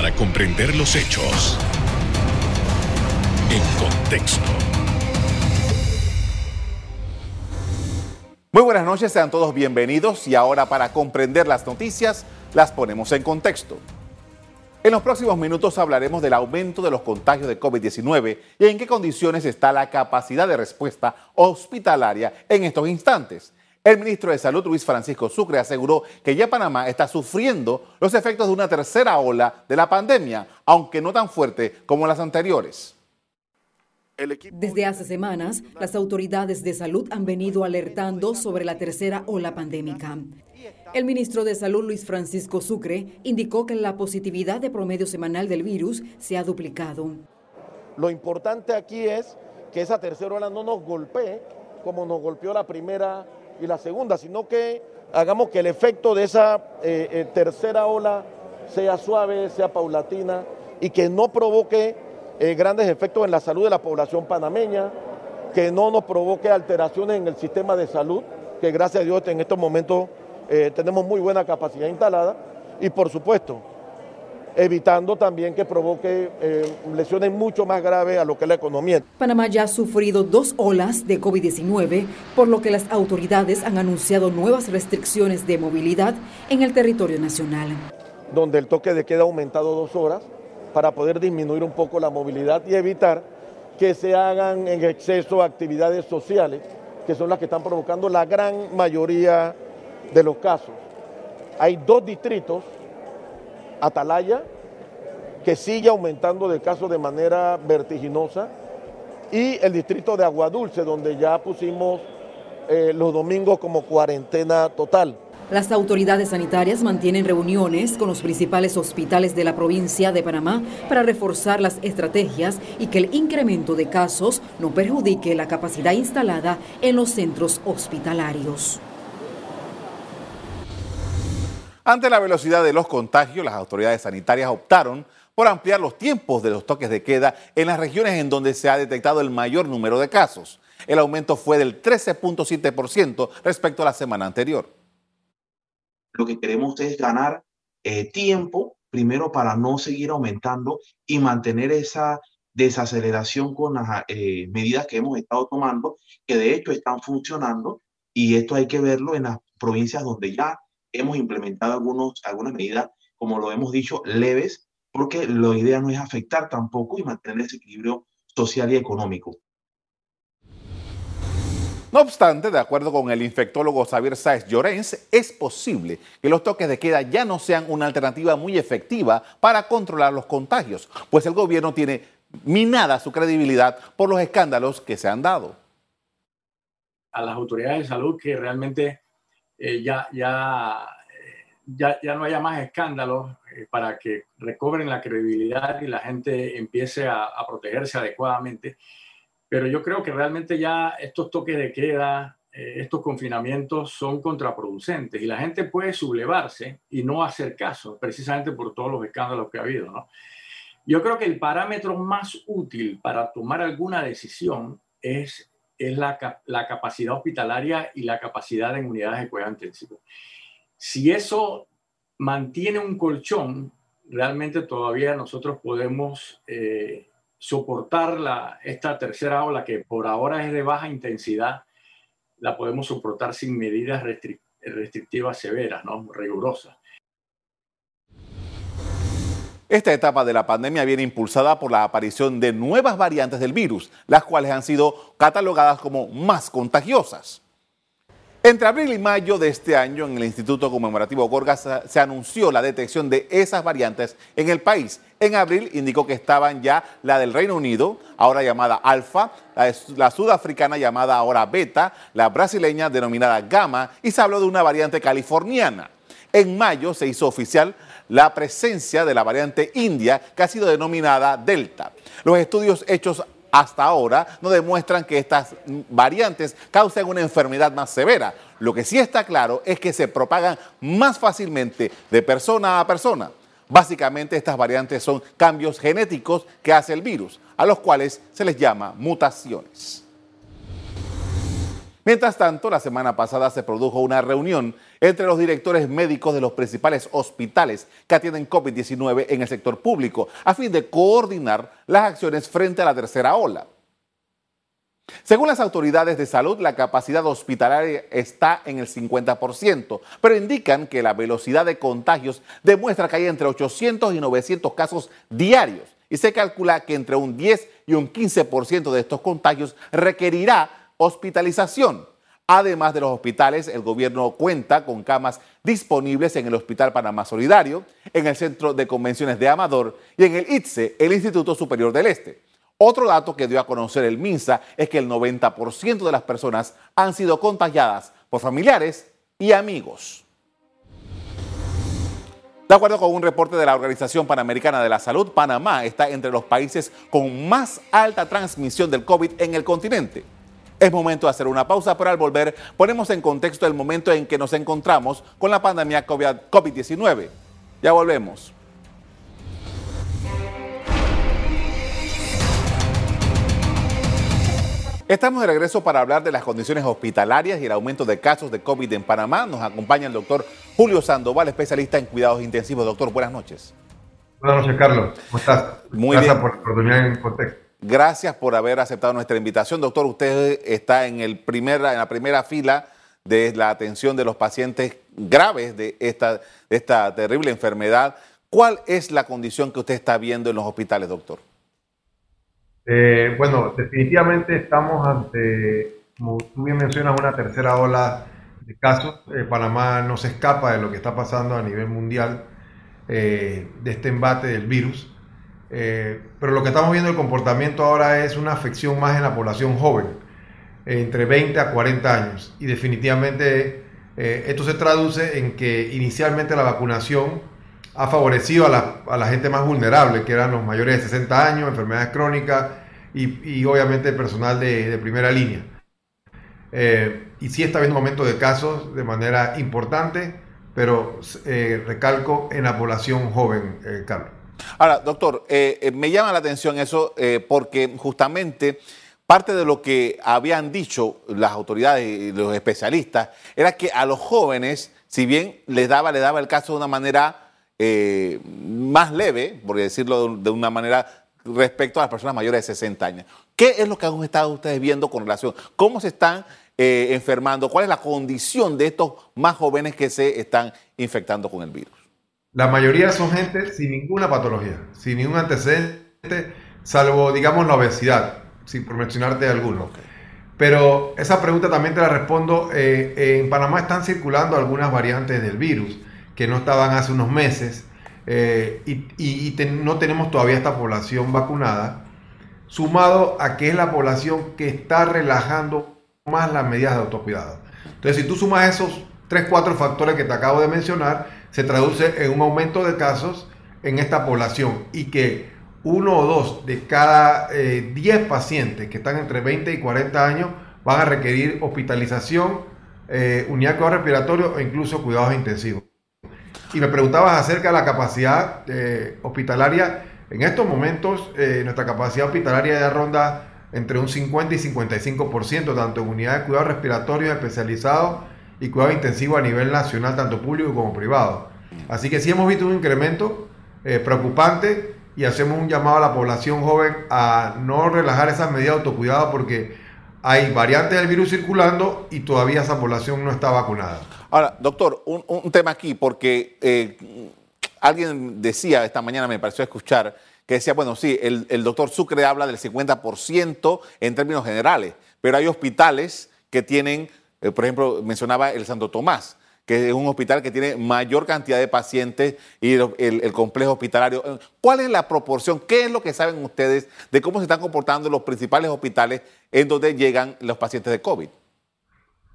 para comprender los hechos en contexto. Muy buenas noches, sean todos bienvenidos y ahora para comprender las noticias las ponemos en contexto. En los próximos minutos hablaremos del aumento de los contagios de COVID-19 y en qué condiciones está la capacidad de respuesta hospitalaria en estos instantes. El ministro de Salud, Luis Francisco Sucre, aseguró que ya Panamá está sufriendo los efectos de una tercera ola de la pandemia, aunque no tan fuerte como las anteriores. Desde hace semanas, las autoridades de salud han venido alertando sobre la tercera ola pandémica. El ministro de Salud, Luis Francisco Sucre, indicó que la positividad de promedio semanal del virus se ha duplicado. Lo importante aquí es que esa tercera ola no nos golpee como nos golpeó la primera y la segunda, sino que hagamos que el efecto de esa eh, eh, tercera ola sea suave, sea paulatina y que no provoque eh, grandes efectos en la salud de la población panameña, que no nos provoque alteraciones en el sistema de salud, que gracias a Dios en estos momentos tenemos muy buena capacidad instalada, y por supuesto, evitando también que provoque eh, lesiones mucho más graves a lo que es la economía. Panamá ya ha sufrido dos olas de COVID-19, por lo que las autoridades han anunciado nuevas restricciones de movilidad en el territorio nacional. Donde el toque de queda ha aumentado dos horas, para poder disminuir un poco la movilidad y evitar que se hagan en exceso actividades sociales, que son las que están provocando la gran mayoría de los casos. Hay dos distritos, Atalaya, que sigue aumentando de casos de manera vertiginosa, y el distrito de Aguadulce, donde ya pusimos eh, los domingos como cuarentena total. Las autoridades sanitarias mantienen reuniones con los principales hospitales de la provincia de Panamá para reforzar las estrategias y que el incremento de casos no perjudique la capacidad instalada en los centros hospitalarios. Ante la velocidad de los contagios, las autoridades sanitarias optaron por ampliar los tiempos de los toques de queda en las regiones en donde se ha detectado el mayor número de casos. El aumento fue del 13.7% respecto a la semana anterior lo que queremos es ganar eh, tiempo, primero para no seguir aumentando y mantener esa desaceleración con las eh, medidas que hemos estado tomando, que de hecho están funcionando, y esto hay que verlo en las provincias donde ya hemos implementado algunos, algunas medidas, como lo hemos dicho, leves, porque la idea no es afectar tampoco y mantener ese equilibrio social y económico. No obstante, de acuerdo con el infectólogo Xavier Sáez Llorens, es posible que los toques de queda ya no sean una alternativa muy efectiva para controlar los contagios, pues el gobierno tiene minada su credibilidad por los escándalos que se han dado. A las autoridades de salud que realmente eh, ya, ya, eh, ya, ya, no haya más escándalos eh, para que recobren la credibilidad y la gente empiece a, a protegerse adecuadamente pero yo creo que realmente ya estos toques de queda, eh, estos confinamientos son contraproducentes y la gente puede sublevarse y no hacer caso, precisamente por todos los escándalos que ha habido. ¿no? Yo creo que el parámetro más útil para tomar alguna decisión es, es la, la capacidad hospitalaria y la capacidad en unidades de cuidado intensivo. Si eso mantiene un colchón, realmente todavía nosotros podemos eh, soportar la, esta tercera ola, que por ahora es de baja intensidad, la podemos soportar sin medidas restrictivas severas, ¿no? rigurosas. Esta etapa de la pandemia viene impulsada por la aparición de nuevas variantes del virus, las cuales han sido catalogadas como más contagiosas. Entre abril y mayo de este año, en el Instituto Conmemorativo Gorgas se anunció la detección de esas variantes en el país. En abril indicó que estaban ya la del Reino Unido, ahora llamada Alfa, la, sudafricana llamada ahora Beta, la brasileña denominada Gamma y se habló de una variante californiana. En mayo se hizo oficial la presencia de la variante india que ha sido denominada Delta. Los estudios hechos hasta ahora no demuestran que estas variantes causen una enfermedad más severa. Lo que sí está claro es que se propagan más fácilmente de persona a persona. Básicamente estas variantes son cambios genéticos que hace el virus, a los cuales se les llama mutaciones. Mientras tanto, la semana pasada se produjo una reunión entre los directores médicos de los principales hospitales que atienden COVID-19 en el sector público a fin de coordinar las acciones frente a la tercera ola. Según las autoridades de salud, la capacidad hospitalaria está en el 50%, pero indican que la velocidad de contagios demuestra que hay entre 800 y 900 casos diarios y se calcula que entre un 10 y un 15% de estos contagios requerirá hospitalización. Además de los hospitales, el gobierno cuenta con camas disponibles en el Hospital Panamá Solidario, en el Centro de Convenciones de Amador y en el ITSE, el Instituto Superior del Este. Otro dato que dio a conocer el MINSA es que el 90% de las personas han sido contagiadas por familiares y amigos. De acuerdo con un reporte de la Organización Panamericana de la Salud, Panamá está entre los países con más alta transmisión del COVID en el continente. Es momento de hacer una pausa, pero al volver ponemos en contexto el momento en que nos encontramos con la pandemia COVID-19. Ya volvemos. Estamos de regreso para hablar de las condiciones hospitalarias y el aumento de casos de COVID en Panamá. Nos acompaña el doctor Julio Sandoval, especialista en cuidados intensivos. Doctor, buenas noches. Buenas noches, Carlos. ¿Cómo estás? Muy Gracias bien. por la oportunidad en contexto. Gracias por haber aceptado nuestra invitación. Doctor, usted está en, el primer, en la primera fila de la atención de los pacientes graves de esta, de esta terrible enfermedad. ¿Cuál es la condición que usted está viendo en los hospitales, doctor? Eh, bueno, definitivamente estamos ante, como tú bien mencionas, una tercera ola de casos. Eh, Panamá no se escapa de lo que está pasando a nivel mundial eh, de este embate del virus. Eh, pero lo que estamos viendo el comportamiento ahora es una afección más en la población joven, entre 20 a 40 años. Y definitivamente eh, esto se traduce en que inicialmente la vacunación ha favorecido a la, a la gente más vulnerable, que eran los mayores de 60 años, enfermedades crónicas y, y obviamente personal de, de primera línea. Eh, y sí está habiendo un aumento de casos de manera importante, pero eh, recalco en la población joven, eh, Carlos. Ahora, doctor, eh, eh, me llama la atención eso eh, porque justamente parte de lo que habían dicho las autoridades y los especialistas era que a los jóvenes, si bien les daba, les daba el caso de una manera más leve, por decirlo de, una manera respecto a las personas mayores de 60 años. ¿Qué es lo que han estado ustedes viendo con relación? ¿Cómo se están enfermando? ¿Cuál es la condición de estos más jóvenes que se están infectando con el virus? La mayoría son gente sin ninguna patología, sin ningún antecedente, salvo, digamos, la obesidad, sin por mencionarte alguno. Pero esa pregunta también te la respondo. eh, en Panamá están circulando algunas variantes del virus que no estaban hace unos meses eh, y, y- y te- no tenemos todavía esta población vacunada, sumado a que es la población que está relajando más las medidas de autocuidado. Entonces, si tú sumas esos 3, 4 factores que te acabo de mencionar, se traduce en un aumento de casos en esta población y que uno o dos de cada eh, 10 pacientes que están entre 20 y 40 años van a requerir hospitalización, eh, unidad de cuidado respiratorio o incluso cuidados intensivos. Y me preguntabas acerca de la capacidad eh, hospitalaria. En estos momentos, eh, nuestra capacidad hospitalaria ya ronda entre un 50 y 55%, tanto en unidades de cuidado respiratorio especializados y cuidado intensivo a nivel nacional, tanto público como privado. Así que sí hemos visto un incremento eh, preocupante y hacemos un llamado a la población joven a no relajar esas medidas de autocuidado porque hay variantes del virus circulando y todavía esa población no está vacunada. Ahora, doctor, un, tema aquí, porque eh, alguien decía esta mañana, me pareció escuchar, que decía, bueno, sí, el doctor Sucre habla del 50% en términos generales, pero hay hospitales que tienen, eh, por ejemplo, mencionaba el Santo Tomás, que es un hospital que tiene mayor cantidad de pacientes y el, complejo hospitalario. ¿Cuál es la proporción? ¿Qué es lo que saben ustedes de cómo se están comportando los principales hospitales en donde llegan los pacientes de COVID?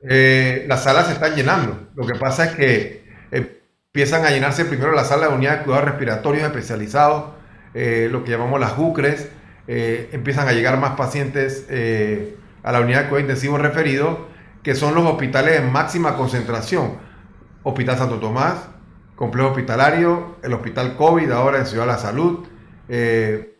Eh, las salas se están llenando. Lo que pasa es que eh, empiezan a llenarse primero las salas de unidad de cuidados respiratorios especializados, eh, lo que llamamos las UCRES. eh, empiezan a llegar más pacientes eh, a la unidad de cuidado intensivo referido, que son los hospitales en máxima concentración. Hospital Santo Tomás, Complejo Hospitalario, el Hospital COVID ahora en Ciudad de la Salud, eh,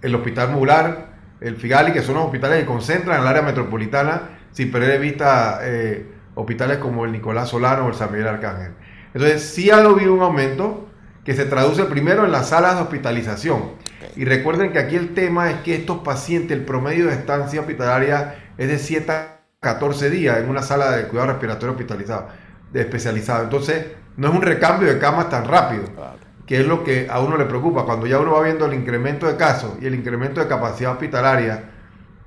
el Hospital Mular, el Figali, que son los hospitales que concentran en el área metropolitana sin perder de vista eh, hospitales como el Nicolás Solano o el San Miguel Arcángel. Entonces, sí ha habido un aumento que se traduce primero en las salas de hospitalización. Y recuerden que aquí el tema es que estos pacientes, el promedio de estancia hospitalaria es de 7 a 14 días en una sala de cuidado respiratorio hospitalizado, de especializado. Entonces, no es un recambio de camas tan rápido, que es lo que a uno le preocupa. Cuando ya uno va viendo el incremento de casos y el incremento de capacidad hospitalaria,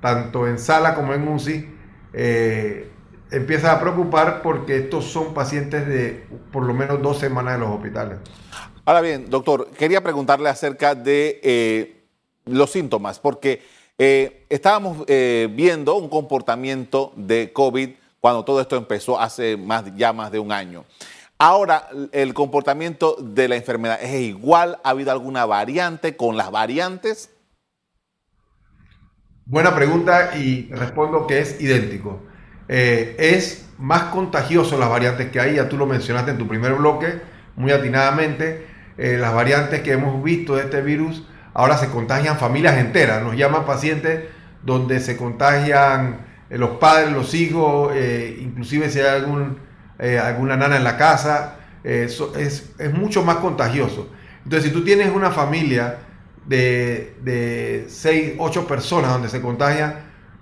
tanto en sala como en UCI, eh, empieza a preocupar porque estos son pacientes de por lo menos dos semanas en los hospitales. Ahora bien, doctor, quería preguntarle acerca de eh, los síntomas, porque eh, estábamos eh, viendo un comportamiento de COVID cuando todo esto empezó hace más, ya más de un año. Ahora, el comportamiento de la enfermedad es igual. ¿Ha habido alguna variante con las variantes? Buena pregunta y respondo que es idéntico. es más contagioso las variantes que hay, ya tú lo mencionaste en tu primer bloque, muy atinadamente. Eh, las variantes que hemos visto de este virus, ahora se contagian familias enteras, nos llaman pacientes donde se contagian eh, los padres, los hijos, eh, inclusive si hay algún, alguna nana en la casa, es, mucho más contagioso. Entonces, si tú tienes una familia de, de 6, 8 personas donde se contagian,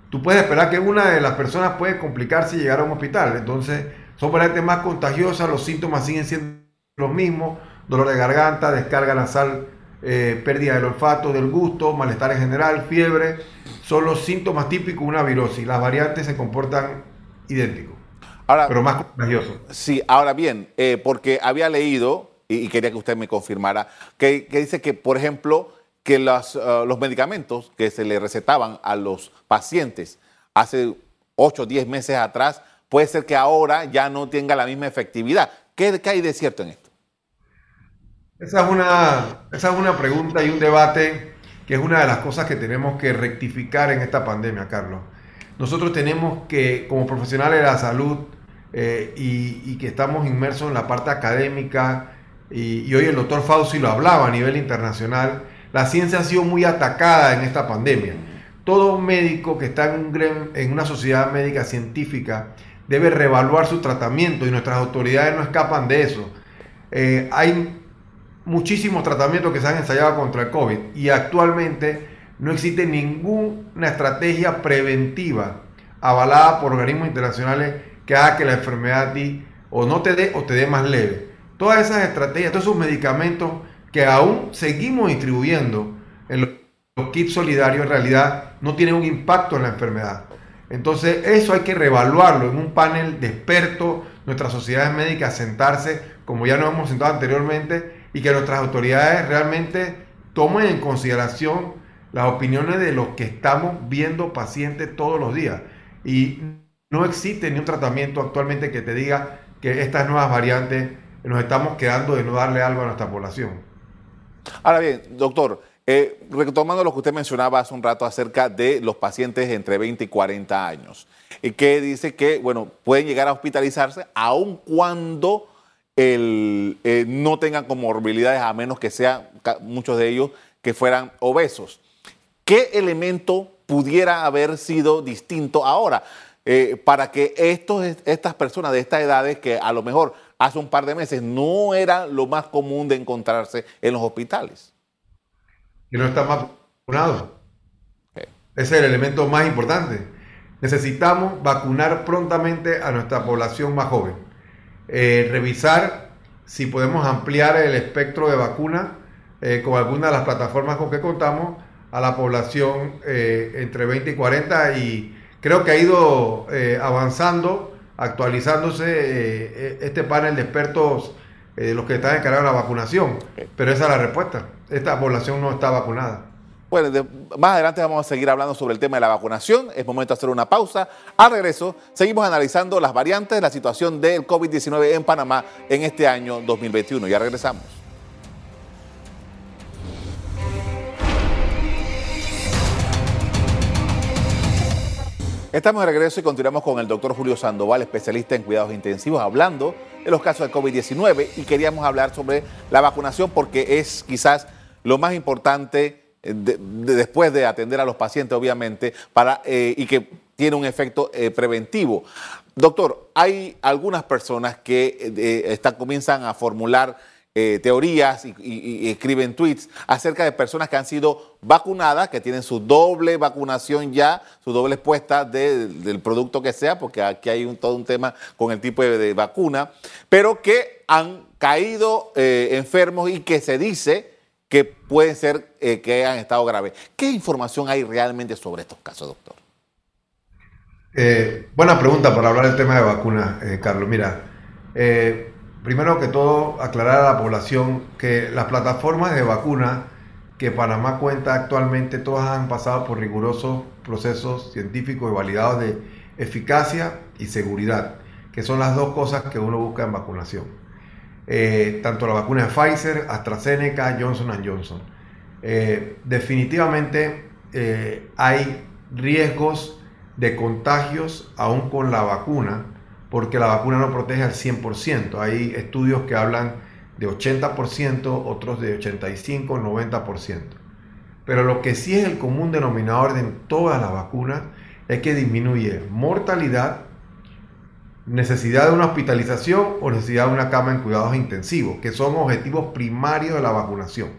tú puedes esperar que una de las personas puede complicarse y llegar a un hospital. Entonces, son variantes más contagiosas, los síntomas siguen siendo los mismos, dolor de garganta, descarga nasal, eh, pérdida del olfato, del gusto, malestar en general, fiebre, son los síntomas típicos de una virosis. Las variantes se comportan idénticos, ahora, pero más contagiosos. Sí, ahora bien, eh, porque había leído, y, quería que usted me confirmara, que, dice que, por ejemplo, que los, uh, los medicamentos que se le recetaban a los pacientes hace 8 o 10 meses atrás, puede ser que ahora ya no tenga la misma efectividad. ¿Qué, qué hay de cierto en esto? Esa es, una, esa es una pregunta y un debate que es una de las cosas que tenemos que rectificar en esta pandemia, Carlos. Nosotros tenemos que, como profesionales de la salud eh, y, que estamos inmersos en la parte académica, y, hoy el doctor Fauci lo hablaba a nivel internacional, la ciencia ha sido muy atacada en esta pandemia. Todo médico que está en, en una sociedad médica científica debe reevaluar su tratamiento y nuestras autoridades no escapan de eso. Eh, hay muchísimos tratamientos que se han ensayado contra el COVID y actualmente no existe ninguna estrategia preventiva avalada por organismos internacionales que haga que la enfermedad o no te dé o te dé más leve. Todas esas estrategias, todos esos medicamentos que aún seguimos distribuyendo en los kits solidarios en realidad no tienen un impacto en la enfermedad. Entonces eso hay que reevaluarlo en un panel de expertos, nuestras sociedades médicas sentarse, como ya nos hemos sentado anteriormente, y que nuestras autoridades realmente tomen en consideración las opiniones de los que estamos viendo pacientes todos los días. Y no existe ni un tratamiento actualmente que te diga que estas nuevas variantes nos estamos quedando de no darle algo a nuestra población. Ahora bien, doctor, eh, retomando lo que usted mencionaba hace un rato acerca de los pacientes entre 20 y 40 años, y que dice que, bueno, pueden llegar a hospitalizarse aun cuando el, eh, no tengan comorbilidades, a menos que sean muchos de ellos que fueran obesos. ¿Qué elemento pudiera haber sido distinto ahora eh, para que estos, estas personas de estas edades, que a lo mejor hace un par de meses no era lo más común de encontrarse en los hospitales? Que no están vacunados. Ese es el elemento más importante. Necesitamos vacunar prontamente a nuestra población más joven. Eh, revisar si podemos ampliar el espectro de vacuna eh, con alguna de las plataformas con que contamos a la población eh, entre 20 y 40 y creo que ha ido avanzando, actualizándose este panel de expertos los que están encargados de la vacunación. Pero esa es la respuesta. Esta población no está vacunada. Bueno, más adelante vamos a seguir hablando sobre el tema de la vacunación. Es momento de hacer una pausa. Al regreso, seguimos analizando las variantes de la situación del COVID-19 en Panamá en este año 2021. Ya regresamos. Estamos de regreso y continuamos con el doctor Julio Sandoval, especialista en cuidados intensivos, hablando de los casos de COVID-19 y queríamos hablar sobre la vacunación porque es quizás lo más importante después de atender a los pacientes, obviamente, para, eh, y que tiene un efecto eh, preventivo. Doctor, hay algunas personas que están, comienzan a formular teorías y, escriben tweets acerca de personas que han sido vacunadas, que tienen su doble vacunación ya, su doble expuesta del producto que sea, porque aquí hay todo un tema con el tipo de, de vacuna, pero que han caído enfermos y que se dice que pueden ser eh, que han estado graves. ¿Qué información hay realmente sobre estos casos, doctor? Eh, buena pregunta para hablar del tema de vacunas, eh, Carlos. Mira, primero que todo, aclarar a la población que las plataformas de vacuna que Panamá cuenta actualmente, todas han pasado por rigurosos procesos científicos y validados de eficacia y seguridad, que son las dos cosas que uno busca en vacunación. Eh, tanto la vacuna de Pfizer, AstraZeneca, Johnson Johnson. Eh, definitivamente eh, hay riesgos de contagios aún con la vacuna, porque la vacuna no protege al 100%. Hay estudios que hablan de 80%, otros de 85, 90%. Pero lo que sí es el común denominador de todas las vacunas es que disminuye mortalidad necesidad de una hospitalización o necesidad de una cama en cuidados intensivos, que son objetivos primarios de la vacunación.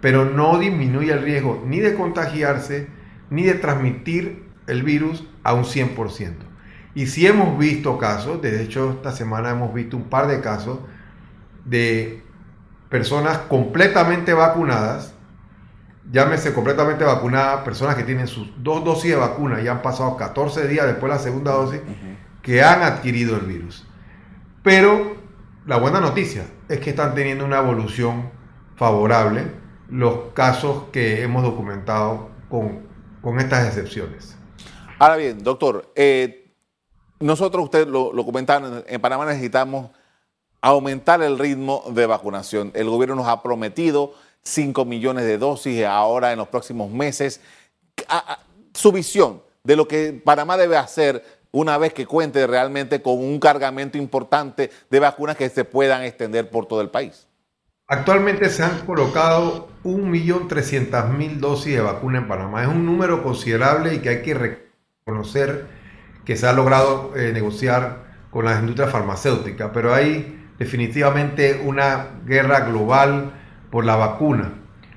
Pero no disminuye el riesgo ni de contagiarse ni de transmitir el virus a un 100%. Y si hemos visto casos, de hecho esta semana hemos visto un par de casos de personas completamente vacunadas, llámese completamente vacunadas, personas que tienen sus dos dosis de vacuna y han pasado 14 días después de la segunda dosis, que han adquirido el virus. Pero la buena noticia es que están teniendo una evolución favorable los casos que hemos documentado con, estas excepciones. Ahora bien, doctor, eh, nosotros, usted lo, lo comentaron, en Panamá necesitamos aumentar el ritmo de vacunación. El gobierno nos ha prometido 5 millones de dosis ahora en los próximos meses. su visión de lo que Panamá debe hacer una vez que cuente realmente con un cargamento importante de vacunas que se puedan extender por todo el país. Actualmente se han colocado 1.300.000 dosis de vacuna en Panamá. Es un número considerable y que hay que reconocer que se ha logrado eh, negociar con las industrias farmacéuticas, pero hay definitivamente una guerra global por la vacuna,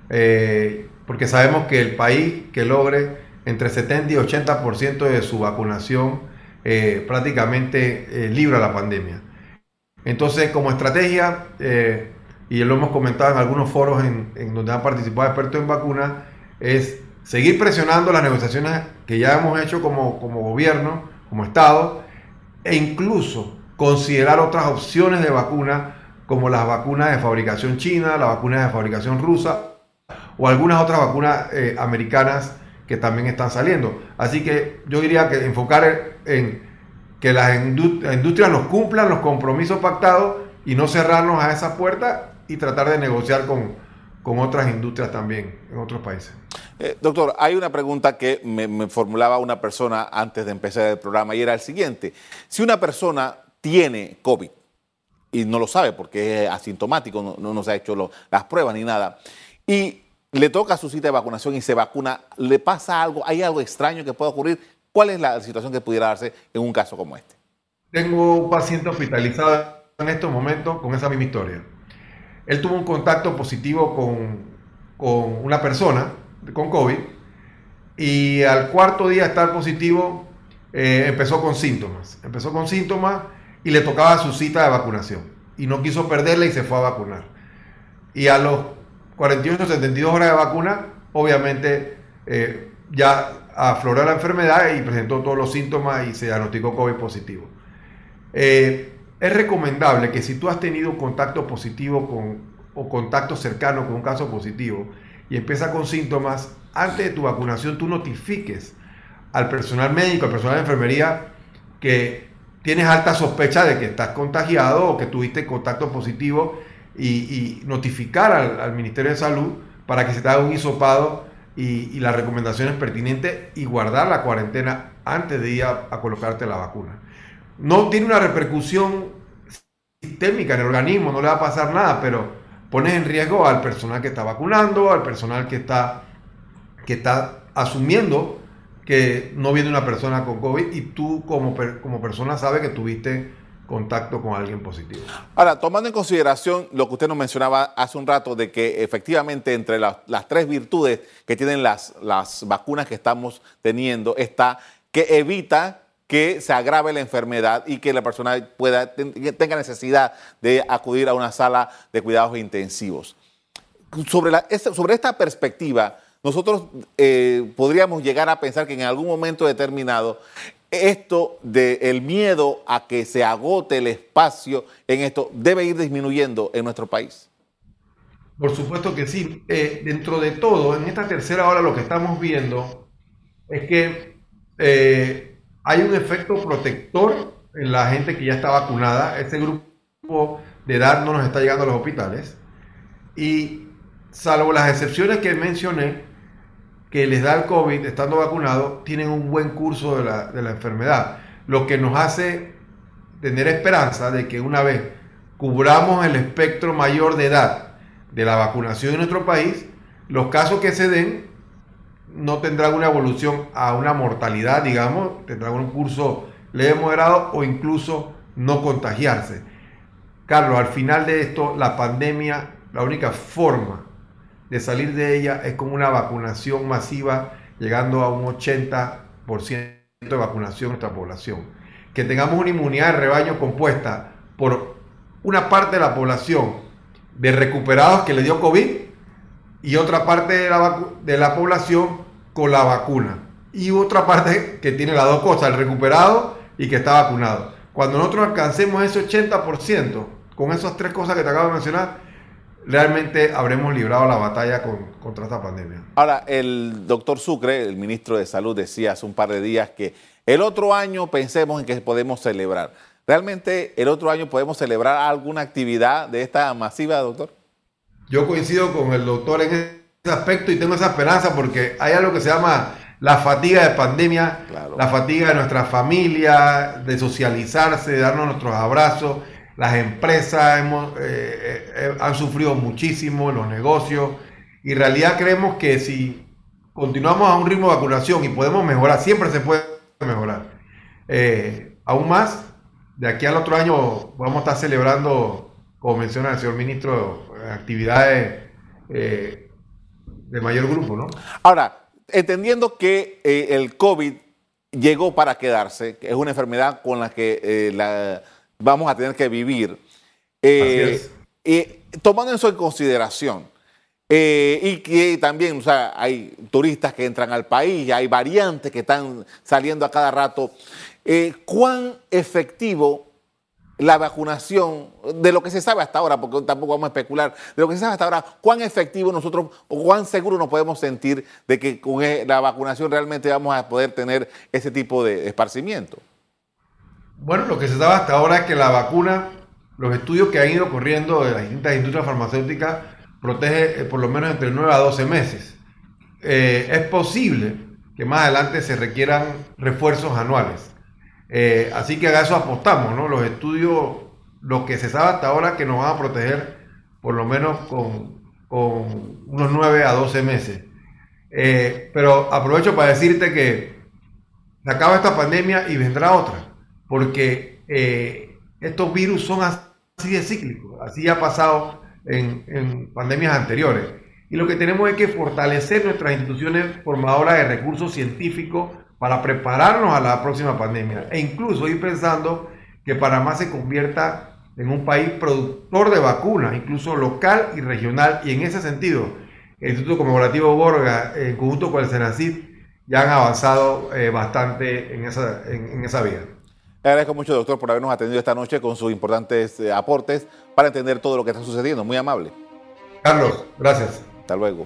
eh, porque sabemos que el país que logre entre 70 y 80% de su vacunación eh, prácticamente eh, libra la pandemia. Entonces, como estrategia, eh, y lo hemos comentado en algunos foros en, donde han participado expertos en vacunas, es seguir presionando las negociaciones que ya hemos hecho como, como gobierno, como Estado, e incluso considerar otras opciones de vacuna, como las vacunas de fabricación china, las vacunas de fabricación rusa, o algunas otras vacunas americanas que también están saliendo. Así que yo diría que enfocar en que las industrias nos cumplan los compromisos pactados y no cerrarnos a esa puerta y tratar de negociar con, con otras industrias también en otros países. Eh, doctor, hay una pregunta que me, formulaba una persona antes de empezar el programa y era el siguiente. Si una persona tiene COVID y no lo sabe porque es asintomático, no, no se ha hecho las pruebas ni nada, y le toca su cita de vacunación y se vacuna, ¿le pasa algo? ¿Hay algo extraño que pueda ocurrir? ¿Cuál es la situación que pudiera darse en un caso como este? Tengo un paciente hospitalizado en estos momentos con esa misma historia. Él tuvo un contacto positivo con, una persona con COVID y al cuarto día de estar positivo eh, empezó con síntomas. Empezó con síntomas y le tocaba su cita de vacunación y no quiso perderla y se fue a vacunar. Y a los 48 72 horas de vacuna, obviamente eh, ya afloró la enfermedad y presentó todos los síntomas y se diagnosticó COVID positivo. Eh, es recomendable que si tú has tenido contacto positivo con, o contacto cercano con un caso positivo y empieza con síntomas, antes de tu vacunación tú notifiques al personal médico, al personal de enfermería, que tienes alta sospecha de que estás contagiado o que tuviste contacto positivo y, notificar al, Ministerio de Salud para que se te haga un hisopado y, las recomendaciones pertinentes y guardar la cuarentena antes de ir a, colocarte la vacuna. No tiene una repercusión sistémica en el organismo, no le va a pasar nada, pero pones en riesgo al personal que está vacunando, al personal que está, que está asumiendo que no viene una persona con COVID y tú como, como persona sabes que tuviste contacto con alguien positivo. Ahora, tomando en consideración lo que usted nos mencionaba hace un rato de que efectivamente entre las tres virtudes que tienen las, las vacunas que estamos teniendo está que evita que se agrave la enfermedad y que la persona pueda, tenga necesidad de acudir a una sala de cuidados intensivos. Sobre, la, sobre esta perspectiva, nosotros eh, podríamos llegar a pensar que en algún momento determinado esto del miedo a que se agote el espacio en esto debe ir disminuyendo en nuestro país. Por supuesto que sí. Eh, dentro de todo, en esta tercera hora lo que estamos viendo es que eh, hay un efecto protector en la gente que ya está vacunada. Ese grupo de edad no nos está llegando a los hospitales. Y salvo las excepciones que mencioné, que les da el COVID estando vacunados, tienen un buen curso de la, de la enfermedad. Lo que nos hace tener esperanza de que una vez cubramos el espectro mayor de edad de la vacunación en nuestro país, los casos que se den no tendrán una evolución a una mortalidad, digamos, tendrán un curso leve moderado o incluso no contagiarse. Carlos, al final de esto, la pandemia, la única forma de salir de ella es con una vacunación masiva, llegando a un 80% de vacunación en nuestra población. Que tengamos una inmunidad de rebaño compuesta por una parte de la población de recuperados que le dio COVID y otra parte de la, de la población con la vacuna. Y otra parte que tiene las dos cosas, el recuperado y que está vacunado. Cuando nosotros alcancemos ese 80%, con esas tres cosas que te acabo de mencionar, realmente habremos librado la batalla contra esta pandemia. Ahora, el doctor Sucre, el ministro de Salud, decía hace un par de días que el otro año pensemos en que podemos celebrar. ¿Realmente el otro año podemos celebrar alguna actividad de esta masiva, doctor? Yo coincido con el doctor en ese aspecto y tengo esa esperanza porque hay algo que se llama la fatiga de pandemia, la fatiga de nuestra familia, de socializarse, de darnos nuestros abrazos las empresas hemos, eh, eh, eh, han sufrido muchísimo, los negocios, y en realidad creemos que si continuamos a un ritmo de vacunación y podemos mejorar, siempre se puede mejorar. aún más, de aquí al otro año vamos a estar celebrando, como menciona el señor ministro, actividades de mayor grupo, ¿no? Ahora, entendiendo que el COVID llegó para quedarse, que es una enfermedad con la que la vamos a tener que vivir. Eh, tomando eso en consideración, eh, y que también o sea, hay turistas que entran al país, hay variantes que están saliendo a cada rato, eh, ¿cuán efectivo la vacunación, de lo que se sabe hasta ahora, porque tampoco vamos a especular, de lo que se sabe hasta ahora, cuán efectivo nosotros o cuán seguro nos podemos sentir de que con la vacunación realmente vamos a poder tener ese tipo de esparcimiento? Bueno, lo que se sabe hasta ahora es que la vacuna, los estudios que han ido corriendo de las distintas industrias farmacéuticas, protege eh, por lo menos entre 9 a 12 meses. Eh, es posible que más adelante se requieran refuerzos anuales. Eh, así que a eso apostamos, ¿no? Los estudios, lo que se sabe hasta ahora, que nos van a proteger por lo menos con, con unos 9 a 12 meses. pero aprovecho para decirte que se acaba esta pandemia y vendrá otra porque eh, estos virus son así de cíclicos, así ha pasado en, pandemias anteriores. Y lo que tenemos es que fortalecer nuestras instituciones formadoras de recursos científicos para prepararnos a la próxima pandemia. E incluso ir pensando que Panamá se convierta en un país productor de vacunas, incluso local y regional. Y en ese sentido, el Instituto Conmemorativo Borga, en conjunto con el Senacid, ya han avanzado eh, bastante en esa, en esa vía. Le agradezco mucho, doctor, por habernos atendido esta noche con sus importantes eh, aportes para entender todo lo que está sucediendo. Muy amable. Carlos, gracias. Hasta luego.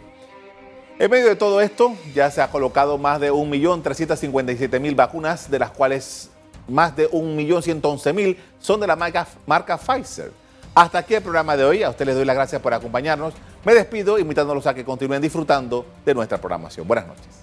En medio de todo esto, ya se ha colocado más de 1.357.000 vacunas, de las cuales más de 1.111.000 son de la marca, marca Pfizer. Hasta aquí el programa de hoy. A ustedes les doy las gracias por acompañarnos. Me despido invitándolos a que continúen disfrutando de nuestra programación. Buenas noches.